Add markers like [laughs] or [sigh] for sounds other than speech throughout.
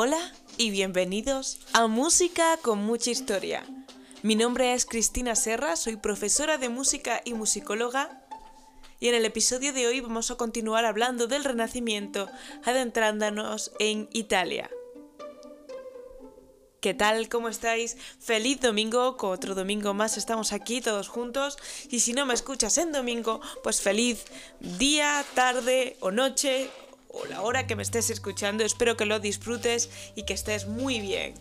Hola y bienvenidos a Música con mucha historia. Mi nombre es Cristina Serra, soy profesora de música y musicóloga y en el episodio de hoy vamos a continuar hablando del Renacimiento adentrándonos en Italia. ¿Qué tal? ¿Cómo estáis? Feliz domingo, otro domingo más estamos aquí todos juntos y si no me escuchas en domingo, pues feliz día, tarde o noche o la hora que me estés escuchando. Espero que lo disfrutes y que estés muy bien.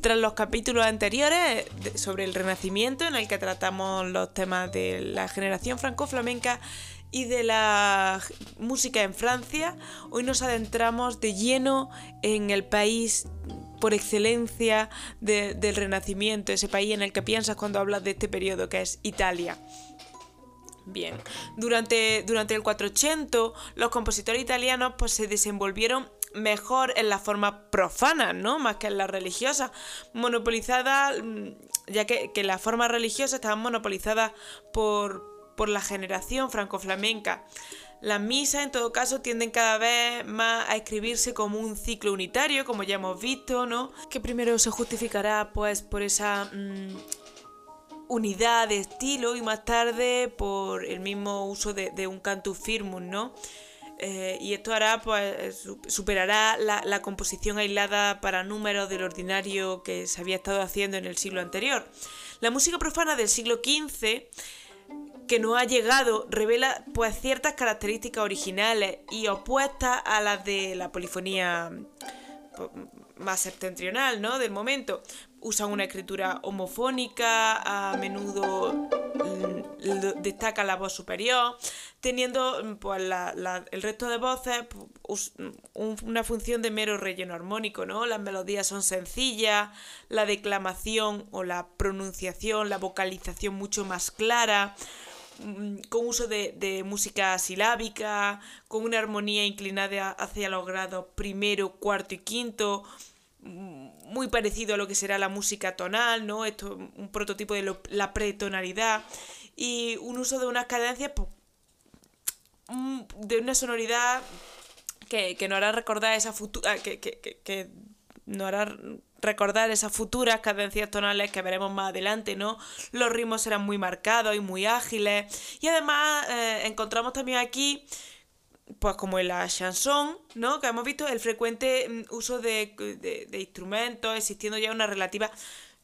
Tras los capítulos anteriores sobre el Renacimiento, en el que tratamos los temas de la generación franco-flamenca y de la música en Francia, hoy nos adentramos de lleno en el país por excelencia del Renacimiento, ese país en el que piensas cuando hablas de este periodo, que es Italia. Bien, durante, durante el 480 los compositores italianos pues, se desenvolvieron mejor en la forma profana, ¿no? Más que en la religiosa, monopolizada, mm, ya que, que la forma religiosa estaban monopolizadas por, por la generación franco-flamenca. Las misas, en todo caso, tienden cada vez más a escribirse como un ciclo unitario, como ya hemos visto, ¿no? Que primero se justificará, pues, por esa mm, unidad de estilo y más tarde por el mismo uso de, un cantus firmus, ¿no? Eh, y esto hará, pues, superará la, composición aislada para números del ordinario que se había estado haciendo en el siglo anterior. La música profana del siglo XV que nos ha llegado revela pues ciertas características originales y opuestas a las de la polifonía más septentrional, ¿no? Del momento. Usan una escritura homofónica, a menudo mm, destaca la voz superior, teniendo mm, pues, el resto de voces pues, una función de mero relleno armónico, ¿no? Las melodías son sencillas, la declamación o la pronunciación, la vocalización mucho más clara, mm, con uso de, de, música silábica, con una armonía inclinada hacia los grados primero, cuarto y quinto, muy parecido a lo que será la música tonal, ¿no? Esto un prototipo de la pretonalidad y un uso de unas cadencias pues, de una sonoridad que, nos hará recordar esa futura que, que, que, nos hará recordar esas futuras cadencias tonales que veremos más adelante, ¿no? Los ritmos serán muy marcados y muy ágiles y además eh, encontramos también aquí pues como en la chanson, ¿no? Que hemos visto el frecuente mm, uso de, instrumentos, existiendo ya una relativa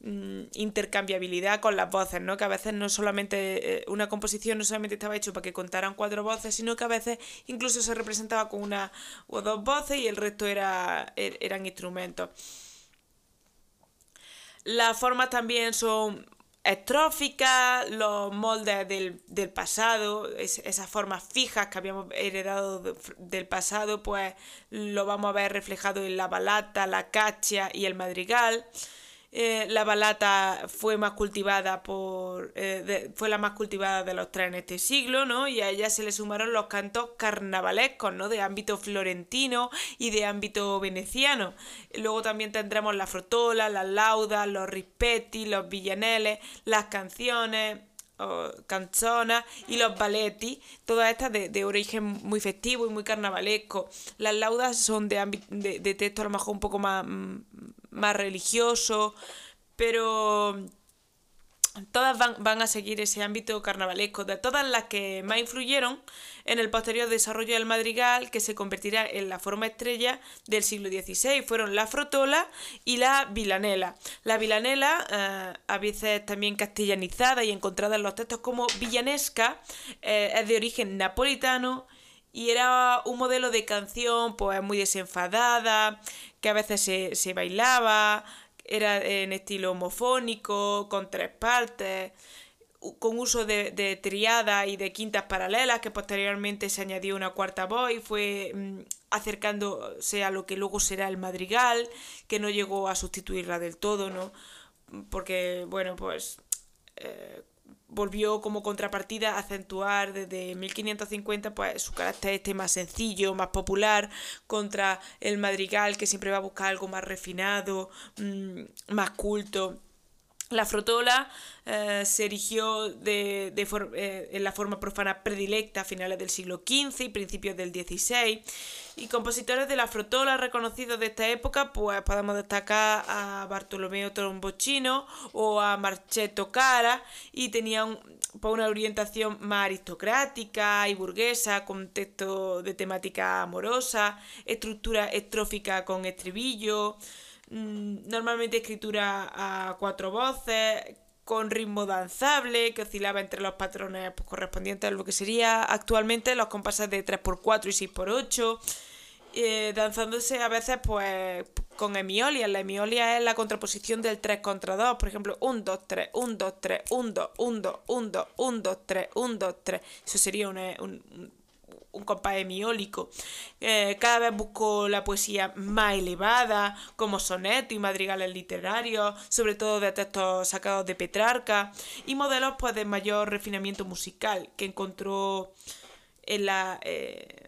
mm, intercambiabilidad con las voces, ¿no? Que a veces no solamente, eh, una composición no solamente estaba hecho para que contaran cuatro voces, sino que a veces incluso se representaba con una o dos voces y el resto era, er, eran instrumentos. Las formas también son estrófica, los moldes del, pasado, esas formas fijas que habíamos heredado del pasado, pues lo vamos a ver reflejado en la balata, la cacha y el madrigal. Eh, la balata fue más cultivada por eh, fue la más cultivada de los tres en este siglo, ¿no? Y a ella se le sumaron los cantos carnavalescos, ¿no? De ámbito florentino y de ámbito veneciano. Luego también tendremos la frotola, las laudas, los rispetti, los villaneles, las canciones, canzonas y los balletti, todas estas de, origen muy festivo y muy carnavalesco. Las laudas son de, de, de texto a lo mejor un poco más, más religioso, pero todas van, a seguir ese ámbito carnavalesco, de todas las que más influyeron en el posterior desarrollo del madrigal, que se convertirá en la forma estrella del siglo XVI, fueron la frotola y la vilanela. La vilanela, eh, a veces también castellanizada y encontrada en los textos como villanesca, eh, es de origen napolitano y era un modelo de canción pues muy desenfadada, que a veces se, se bailaba, era en estilo homofónico, con tres partes, con uso de, de triadas y de quintas paralelas, que posteriormente se añadió una cuarta voz y fue mm, acercándose a lo que luego será el madrigal, que no llegó a sustituirla del todo, ¿no? Porque, bueno, pues eh, volvió como contrapartida a acentuar desde 1550 pues su carácter este más sencillo, más popular contra el madrigal que siempre va a buscar algo más refinado, mm, más culto. La frotola eh, se erigió de, eh, en la forma profana predilecta a finales del siglo XV y principios del XVI. Y compositores de la frotola reconocidos de esta época, pues podemos destacar a Bartolomeo Trombochino o a Marchetto Cara, y tenían pues, una orientación más aristocrática y burguesa, con texto de temática amorosa, estructura estrófica con estribillo. Mm, normalmente escritura a cuatro voces, con ritmo danzable, que oscilaba entre los patrones pues, correspondientes a lo que sería actualmente los compases de 3x4 y 6x8, eh, danzándose a veces pues con emiolia. La emiolia es la contraposición del 3 contra 2, por ejemplo, 1, 2, 3, 1, 2, 3, 1, 2, 1, 2, 1, 2, 1, 2, 3, 1, 2, 3. Eso sería un, un un compás hemiólico. Eh, cada vez busco la poesía más elevada, como sonetos y madrigales literarios, sobre todo de textos sacados de Petrarca, y modelos pues, de mayor refinamiento musical, que encontró en la... Eh,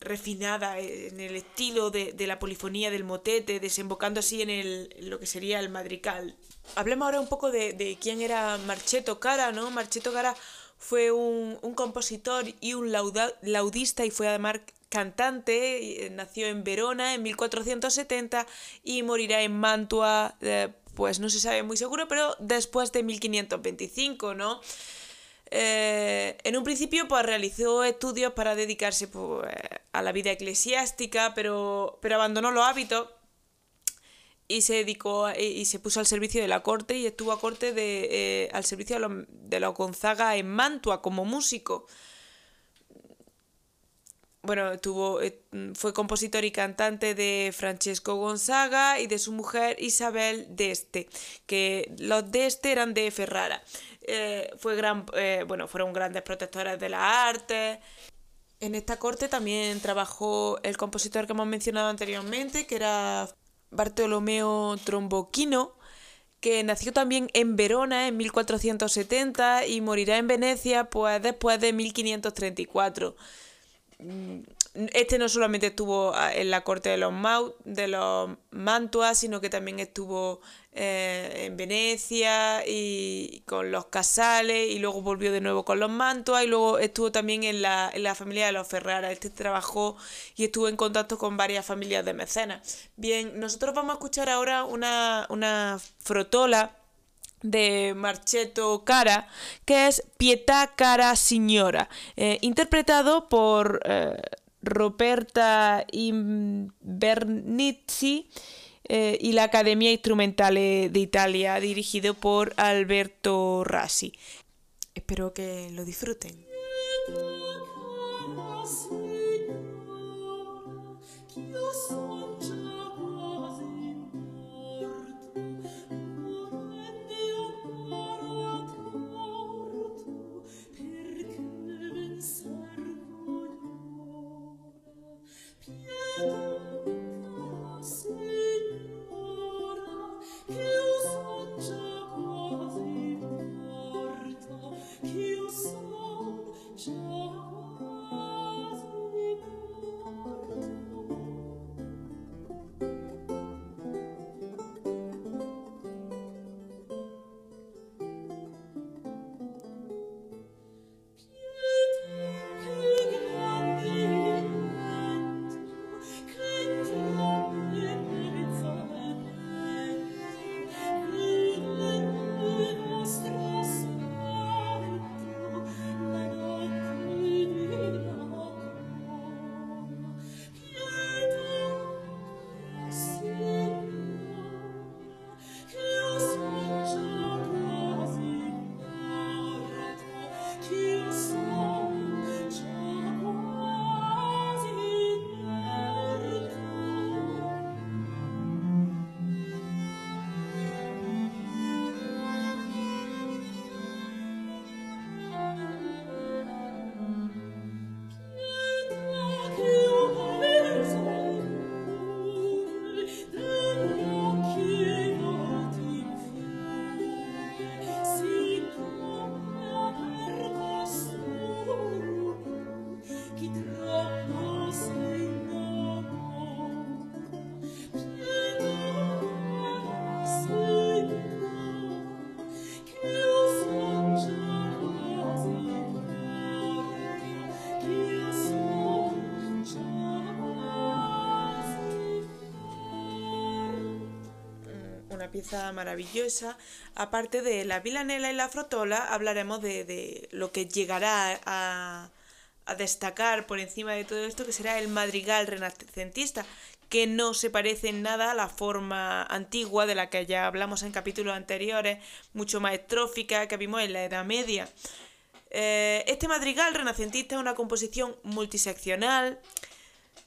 refinada en el estilo de, la polifonía del motete, desembocando así en, el, lo que sería el madrigal. Hablemos ahora un poco de, de quién era Marcheto Cara, ¿no? Marcheto Cara fue un, compositor y un laudista y fue además cantante, eh, nació en Verona en 1470 y morirá en Mantua, eh, pues no se sabe muy seguro, pero después de 1525, ¿no? Eh, en un principio pues realizó estudios para dedicarse pues, a la vida eclesiástica, pero, pero abandonó los hábitos y se dedicó y se puso al servicio de la corte y estuvo a corte de, eh, al servicio de de los Gonzaga en Mantua como músico. Bueno, tuvo, eh, fue compositor y cantante de Francesco Gonzaga y de su mujer Isabel d'Este, que los d'Este eran de Ferrara. Eh, fue gran, bueno, fueron grandes protectores de la arte. En esta corte también trabajó el compositor que hemos mencionado anteriormente, que era Bartolomeo Tromboquino, que nació también en Verona en 1470 y morirá en Venecia pues después de 1534. Este no solamente estuvo ah, en la corte de los, Mau, de los Mantua, sino que también estuvo eh, en Venecia y con los Casales y luego volvió de nuevo con los Mantua y luego estuvo también en la, en la familia de los Ferrara. Este trabajó y estuvo en contacto con varias familias de mecenas. Bien, nosotros vamos a escuchar ahora una, una frotola de Marchetto Cara, que es Pietà Cara Signora, eh, interpretado por eh, Roberta Invernizzi eh, y la Academia Instrumentale de Italia, dirigido por Alberto Rassi. Espero que lo disfruten. Pieza maravillosa. Aparte de la Vilanela y la Frotola, hablaremos de, lo que llegará a, a destacar por encima de todo esto, que será el madrigal renacentista, que no se parece en nada a la forma antigua de la que ya hablamos en capítulos anteriores, mucho más estrófica que vimos en la Edad Media. Eh, este madrigal renacentista es una composición multiseccional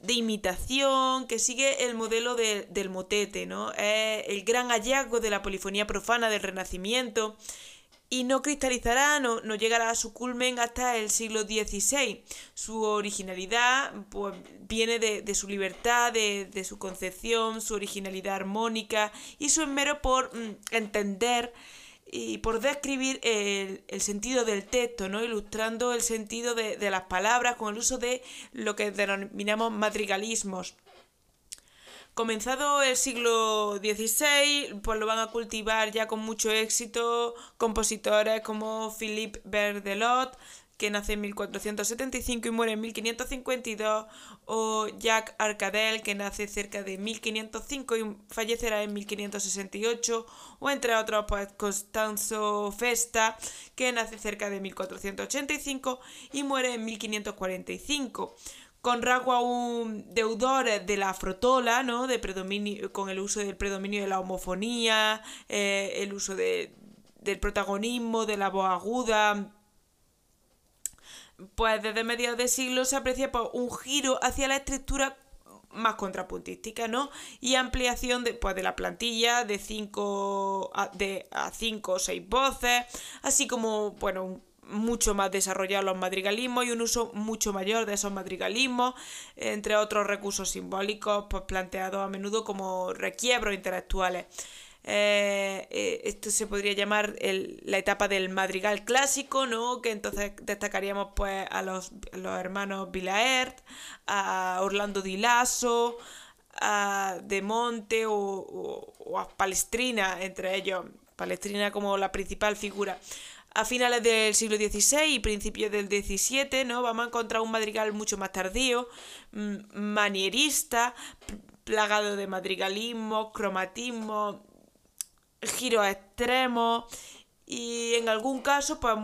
de imitación que sigue el modelo del motete, ¿no? Es el gran hallazgo de la polifonía profana del Renacimiento y no cristalizará, no, no, llegará a su culmen hasta el siglo XVI. Su originalidad pues, viene de, su libertad, de, su concepción, su originalidad armónica y su esmero por mm, entender y por describir el, sentido del texto, ¿no? ilustrando el sentido de, de las palabras con el uso de lo que denominamos madrigalismos. Comenzado el siglo XVI, pues lo van a cultivar ya con mucho éxito compositores como Philippe Verdelot, que nace en 1475 y muere en 1552, o Jacques Arcadel, que nace cerca de 1505 y fallecerá en 1568, o entre otros, pues Costanzo Festa, que nace cerca de 1485 y muere en 1545 con rasgo aún deudores de la frotola, ¿no? De predominio, con el uso del predominio de la homofonía, eh, el uso de, del protagonismo, de la voz aguda. Pues desde mediados de siglo se aprecia pues, un giro hacia la estructura más contrapuntística, ¿no? Y ampliación de, pues, de la plantilla de 5 a, cinco o 6 voces, así como, bueno, mucho más desarrollados los madrigalismos y un uso mucho mayor de esos madrigalismos, entre otros recursos simbólicos pues, planteados a menudo como requiebros intelectuales. Eh, eh, esto se podría llamar la etapa del madrigal clásico, ¿no? Que entonces destacaríamos pues a los, hermanos Vilaert, a Orlando Di Lasso, a De Monte o, o a Palestrina, entre ellos, Palestrina como la principal figura a finales del siglo XVI y principios del XVII, ¿no? Vamos a encontrar un madrigal mucho más tardío, mm, manierista, plagado de madrigalismo, cromatismo, giros extremos y en algún caso, pues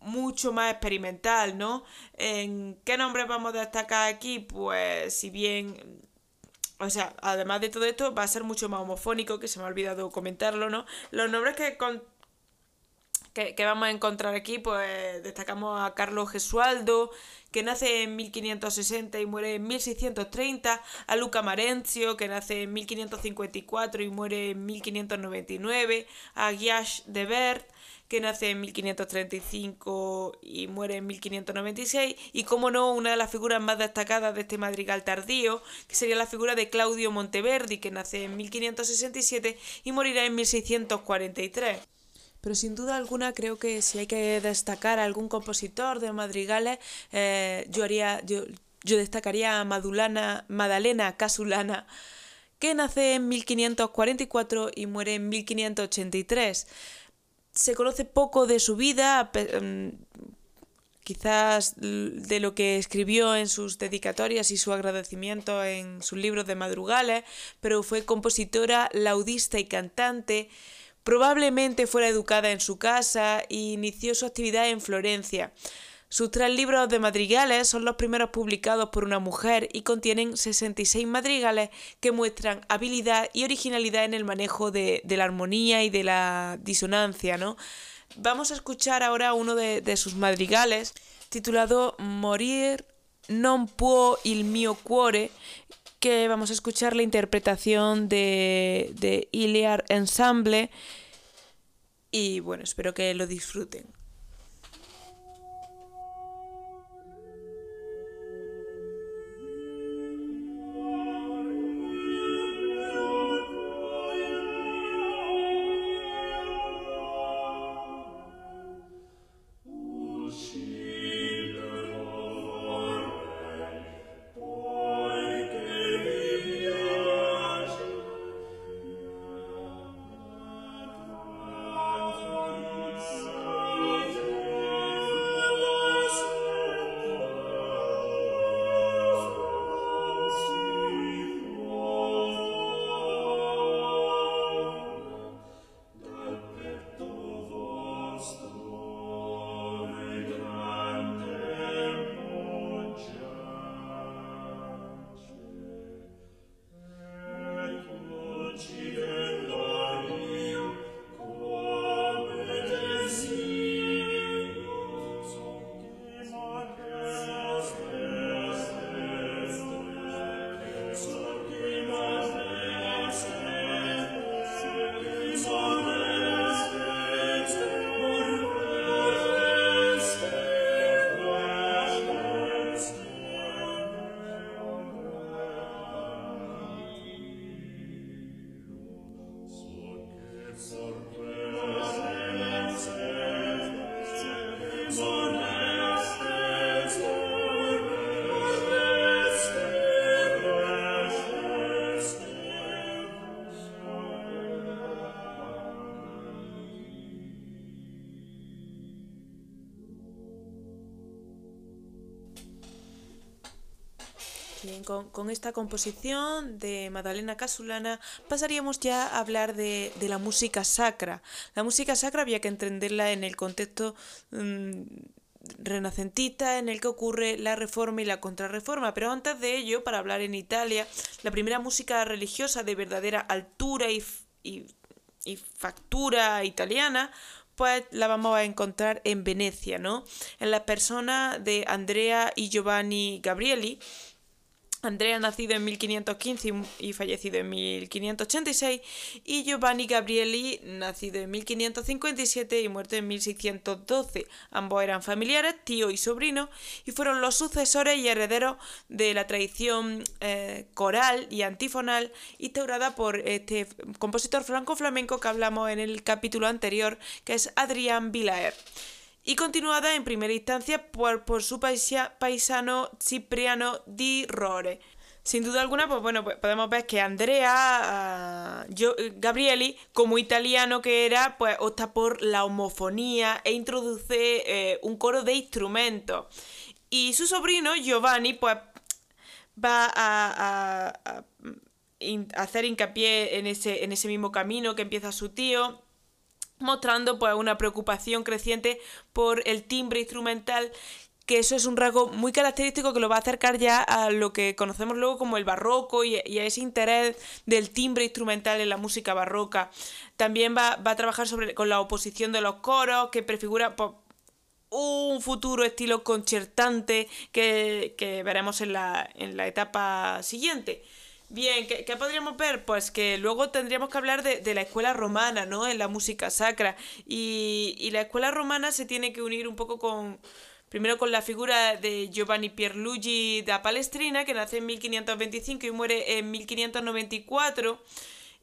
mucho más experimental, ¿no? ¿En qué nombres vamos a destacar aquí? Pues si bien o sea, además de todo esto, va a ser mucho más homofónico, que se me ha olvidado comentarlo, ¿no? Los nombres que, que, vamos a encontrar aquí, pues destacamos a Carlos Gesualdo, que nace en 1560 y muere en 1630, a Luca Marenzio, que nace en 1554 y muere en 1599, a Guiach de Bert, que nace en 1535 y muere en 1596, y como no, una de las figuras más destacadas de este madrigal tardío, que sería la figura de Claudio Monteverdi, que nace en 1567 y morirá en 1643. Pero sin duda alguna creo que si hay que destacar a algún compositor de madrigales, eh, yo, haría, yo, yo destacaría a Madulana, Madalena Casulana, que nace en 1544 y muere en 1583. Se conoce poco de su vida, mm, quizás de lo que escribió en sus dedicatorias y su agradecimiento en sus libros de madrugales, pero fue compositora, laudista y cantante. Probablemente fuera educada en su casa e inició su actividad en Florencia. Sus tres libros de madrigales son los primeros publicados por una mujer y contienen 66 madrigales que muestran habilidad y originalidad en el manejo de, la armonía y de la disonancia. ¿no? Vamos a escuchar ahora uno de, sus madrigales titulado Morir non può il mio cuore, que vamos a escuchar la interpretación de, de Iliar Ensemble y bueno, espero que lo disfruten. Con, esta composición de Madalena Casulana pasaríamos ya a hablar de, la música sacra. La música sacra había que entenderla en el contexto mm, renacentista en el que ocurre la reforma y la contrarreforma. Pero antes de ello, para hablar en Italia, la primera música religiosa de verdadera altura y, y, factura italiana pues la vamos a encontrar en Venecia, ¿no? En la persona de Andrea y Giovanni Gabrieli, Andrea, nacido en 1515 y fallecido en 1586, y Giovanni Gabrieli, nacido en 1557 y muerto en 1612. Ambos eran familiares, tío y sobrino, y fueron los sucesores y herederos de la tradición eh, coral y antifonal instaurada por este compositor franco-flamenco que hablamos en el capítulo anterior, que es Adrián Vilaer y continuada en primera instancia por, por su paisano Cipriano di Rore. Sin duda alguna, pues bueno, pues podemos ver que Andrea ah, Gabrieli, como italiano que era, pues opta por la homofonía e introduce eh, un coro de instrumentos. Y su sobrino Giovanni, pues va a, a hacer hincapié en ese, en ese mismo camino que empieza su tío mostrando pues una preocupación creciente por el timbre instrumental que eso es un rasgo muy característico que lo va a acercar ya a lo que conocemos luego como el barroco y, a ese interés del timbre instrumental en la música barroca. También va, a trabajar sobre, con la oposición de los coros, que prefigura pues, un futuro estilo concertante que, que veremos en la, en la etapa siguiente. Bien, ¿qué, podríamos ver? Pues que luego tendríamos que hablar de, la escuela romana, ¿no? En la música sacra. Y, y, la escuela romana se tiene que unir un poco con. Primero con la figura de Giovanni Pierluigi da Palestrina, que nace en 1525 y muere en 1594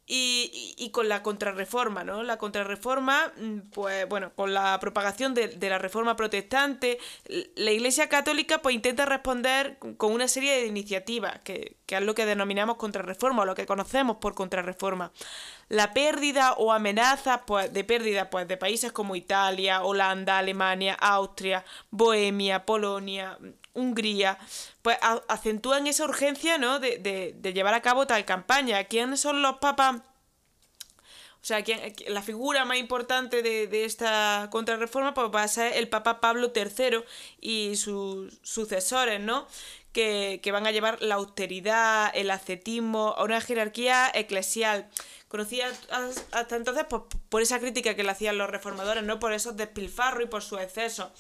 y, y, con la contrarreforma, ¿no? La contrarreforma, mm, pues bueno, con la propagación de, de, la reforma protestante, la Iglesia Católica pues intenta responder con una serie de iniciativas, que, que es lo que denominamos contrarreforma, o lo que conocemos por contrarreforma la pérdida o amenaza pues, de pérdida pues, de países como Italia, Holanda, Alemania, Austria, Bohemia, Polonia, Hungría, pues acentúan esa urgencia ¿no? de, de, llevar a cabo tal campaña. ¿Quiénes son los papas? O sea, la figura más importante de, de, esta contrarreforma pues, va a ser el Papa Pablo III y sus sucesores, ¿no? Que, que van a llevar la austeridad, el ascetismo a una jerarquía eclesial conocida hasta entonces pues, por esa crítica que le hacían los reformadores, ¿no? Por esos despilfarros y por su exceso.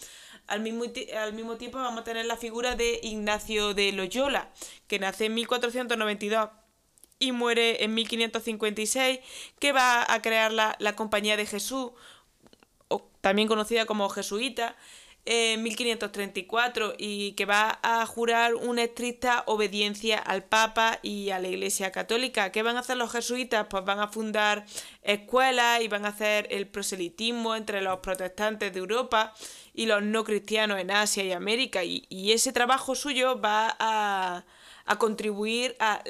Al mismo, al mismo tiempo vamos a tener la figura de Ignacio de Loyola, que nace en 1492 y muere en 1556, que va a crear la, la Compañía de Jesús, o también conocida como jesuita, en 1534 y que va a jurar una estricta obediencia al Papa y a la Iglesia Católica. ¿Qué van a hacer los jesuitas? Pues van a fundar escuelas y van a hacer el proselitismo entre los protestantes de Europa y los no cristianos en Asia y América. Y, ese trabajo suyo va a, a contribuir a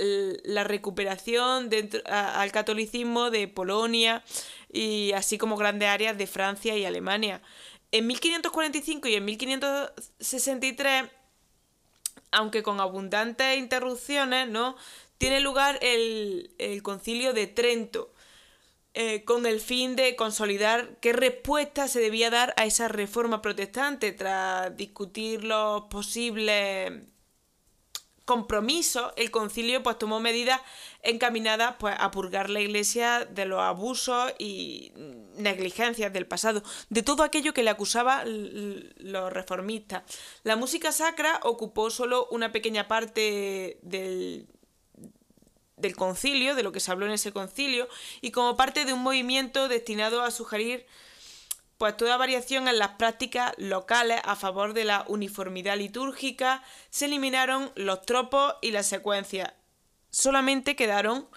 la recuperación dentro, al catolicismo de Polonia y así como grandes áreas de Francia y Alemania. En 1545 y en 1563, aunque con abundantes interrupciones, ¿no? tiene lugar el, concilio de Trento, eh, con el fin de consolidar qué respuesta se debía dar a esa reforma protestante tras discutir los posibles compromiso, el concilio pues tomó medidas encaminadas pues a purgar la iglesia de los abusos y negligencias del pasado, de todo aquello que le acusaba los reformistas. La música sacra ocupó solo una pequeña parte del, del concilio, de lo que se habló en ese concilio, y como parte de un movimiento destinado a sugerir pues toda variación en las prácticas locales a favor de la uniformidad litúrgica, se eliminaron los tropos y las secuencias. Solamente quedaron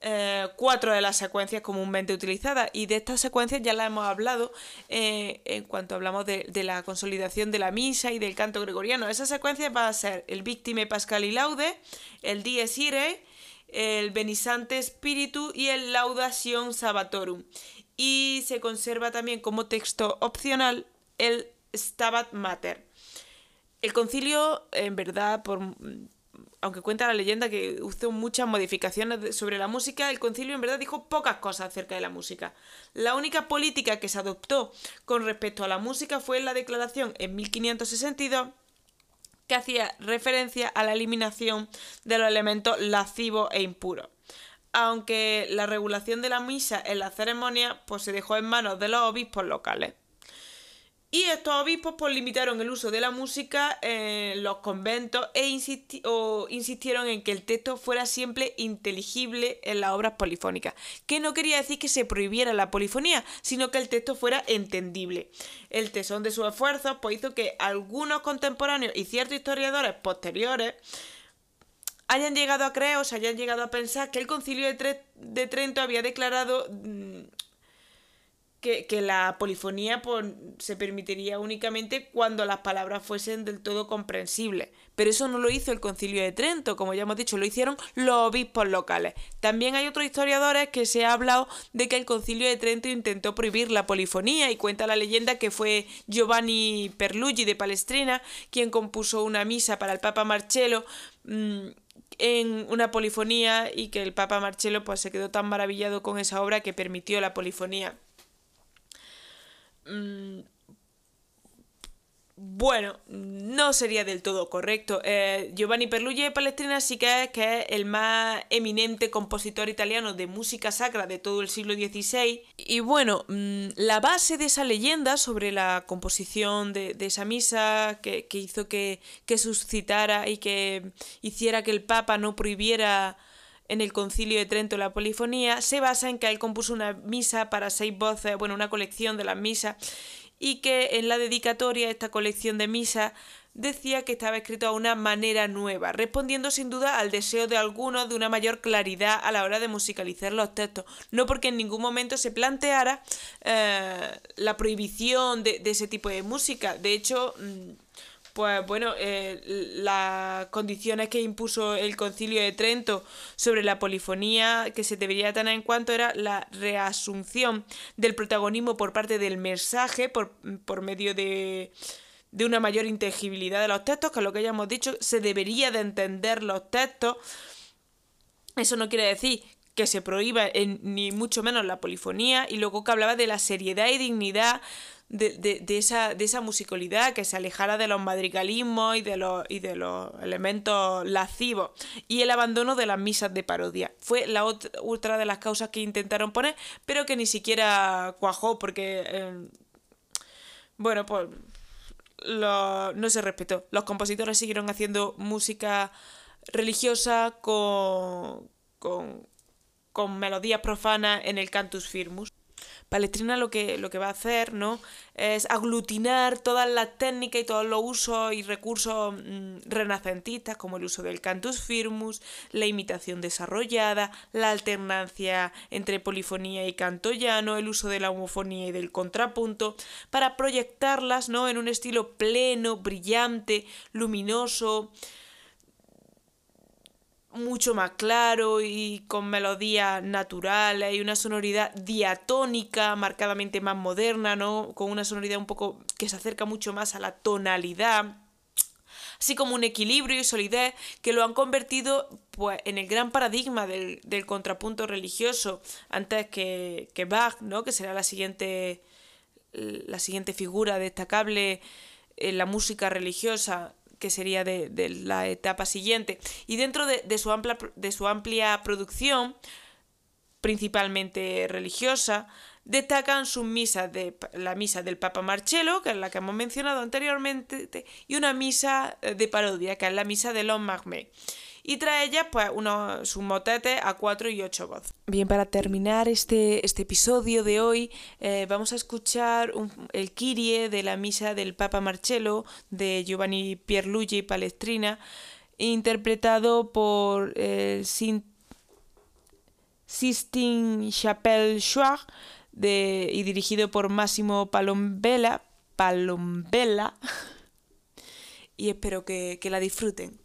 eh, cuatro de las secuencias comúnmente utilizadas y de estas secuencias ya las hemos hablado eh, en cuanto hablamos de, la consolidación de la misa y del canto gregoriano. Esas secuencias van a ser el Victime Pascal y Laude, el Dies Irae, el Benisante Spiritu y el Laudación Sabbatorum y se conserva también como texto opcional el Stabat Mater. El concilio, en verdad, por aunque cuenta la leyenda que hizo muchas modificaciones sobre la música, el concilio en verdad dijo pocas cosas acerca de la música. La única política que se adoptó con respecto a la música fue la declaración en 1562 que hacía referencia a la eliminación de los elementos lascivos e impuros. Aunque la regulación de la misa en la ceremonia pues, se dejó en manos de los obispos locales. Y estos obispos pues, limitaron el uso de la música en los conventos e insistieron en que el texto fuera siempre inteligible en las obras polifónicas, que no quería decir que se prohibiera la polifonía, sino que el texto fuera entendible. El tesón de sus esfuerzos pues, hizo que algunos contemporáneos y ciertos historiadores posteriores hayan llegado a creer o se hayan llegado a pensar que el concilio de, Trento había declarado mm, que, la polifonía se permitiría únicamente cuando las palabras fuesen del todo comprensibles. Pero eso no lo hizo el concilio de Trento, como ya hemos dicho, lo hicieron los obispos locales. También hay otros historiadores que se ha hablado de que el concilio de Trento intentó prohibir la polifonía y cuenta la leyenda que fue Giovanni Perlugi de Palestrina quien compuso una misa para el Papa Marcello mm, en una polifonía y que el Papa Marcello pues, se quedó tan maravillado con esa obra que permitió la polifonía. Mm, bueno, no sería del todo correcto. Eh, Giovanni Perlugi de Palestrina sí que es, que es el más eminente compositor italiano de música sacra de todo el siglo XVI. Y bueno, mm, la base de esa leyenda sobre la composición de, esa misa que, hizo que, que suscitara y que hiciera que el Papa no prohibiera en el concilio de Trento la polifonía, se basa en que él compuso una misa para seis voces, bueno, una colección de las misas, y que en la dedicatoria esta colección de misas decía que estaba escrito a una manera nueva, respondiendo sin duda al deseo de algunos de una mayor claridad a la hora de musicalizar los textos, no porque en ningún momento se planteara eh, la prohibición de, ese tipo de música. De hecho, mm, pues bueno, eh, las condiciones que impuso el concilio de Trento sobre la polifonía que se debería tener en cuanto era la reasunción del protagonismo por parte del mensaje por, por medio de, de una mayor inteligibilidad de los textos, que es lo que ya hemos dicho, se debería de entender los textos. Eso no quiere decir que se prohíba ni mucho menos la polifonía y luego que hablaba de la seriedad y dignidad de, esa, de esa musicalidad, que se alejara de los madrigalismos y de los, y de los elementos lascivos, y el abandono de las misas de parodia. Fue la otra, de las causas que intentaron poner, pero que ni siquiera cuajó, porque, eh, bueno, pues no se respetó. Los compositores siguieron haciendo música religiosa con, con, con melodías profanas en el cantus firmus. Palestrina lo que, lo que va a hacer ¿no? es aglutinar todas las técnicas y todos los usos y recursos mm, renacentistas, como el uso del cantus firmus, la imitación desarrollada, la alternancia entre polifonía y canto llano, el uso de la homofonía y del contrapunto, para proyectarlas ¿no? en un estilo pleno, brillante, luminoso, mucho más claro y con melodías naturales y una sonoridad diatónica marcadamente más moderna, ¿no? Con una sonoridad un poco que se acerca mucho más a la tonalidad así como un equilibrio y solidez que lo han convertido pues, en el gran paradigma del, contrapunto religioso antes que, que, Bach, ¿no? que será la siguiente, la siguiente figura destacable en la música religiosa que sería de, la etapa siguiente. Y dentro de, su amplia, de su amplia producción, principalmente religiosa, destacan sus misas de la misa del Papa Marcello, que es la que hemos mencionado anteriormente, y una misa de parodia, que es la misa de los Magme y trae ella pues unos sus motetes a cuatro y ocho voces. Bien, para terminar este, este episodio de hoy eh, vamos a escuchar el Kyrie de la misa del Papa Marcello de Giovanni Pierluigi Palestrina interpretado por eh, Sistine Chapelle de, y dirigido por Máximo Palombella, Palombella [laughs] y espero que la disfruten.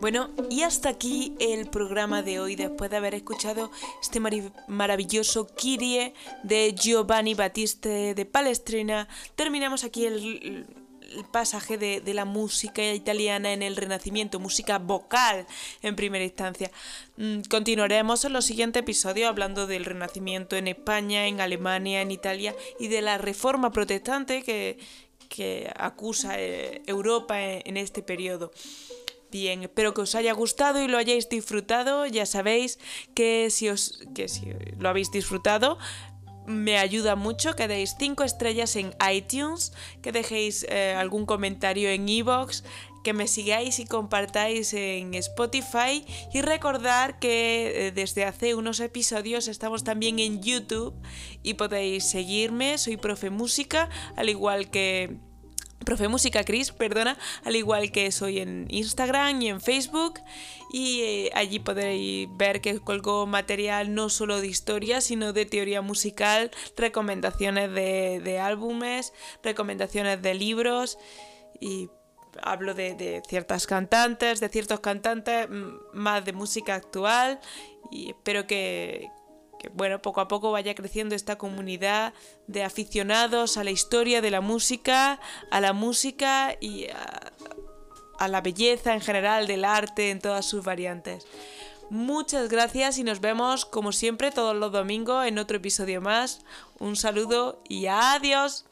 Bueno, y hasta aquí el programa de hoy, después de haber escuchado este maravilloso Kyrie de Giovanni Battiste de Palestrina, terminamos aquí el, pasaje de, la música italiana en el Renacimiento, música vocal en primera instancia. Mm, continuaremos en los siguientes episodios hablando del Renacimiento en España, en Alemania, en Italia y de la reforma protestante que, que acusa eh, Europa en, este periodo. Bien, espero que os haya gustado y lo hayáis disfrutado. Ya sabéis que si, os, que si lo habéis disfrutado, me ayuda mucho que deis 5 estrellas en iTunes, que dejéis eh, algún comentario en iVoox, que me sigáis y compartáis en Spotify y recordar que eh, desde hace unos episodios estamos también en YouTube y podéis seguirme, soy profe música, al igual que Profe Música Cris, perdona, al igual que soy en Instagram y en Facebook. Y eh, allí podréis ver que colgo material no solo de historia, sino de teoría musical, recomendaciones de, álbumes, recomendaciones de libros y hablo de, ciertas cantantes, de ciertos cantantes, más de música actual y espero que, bueno, poco a poco vaya creciendo esta comunidad de aficionados a la historia de la música, a la música y a, a la belleza en general del arte en todas sus variantes. Muchas gracias y nos vemos como siempre todos los domingos en otro episodio más. Un saludo y adiós.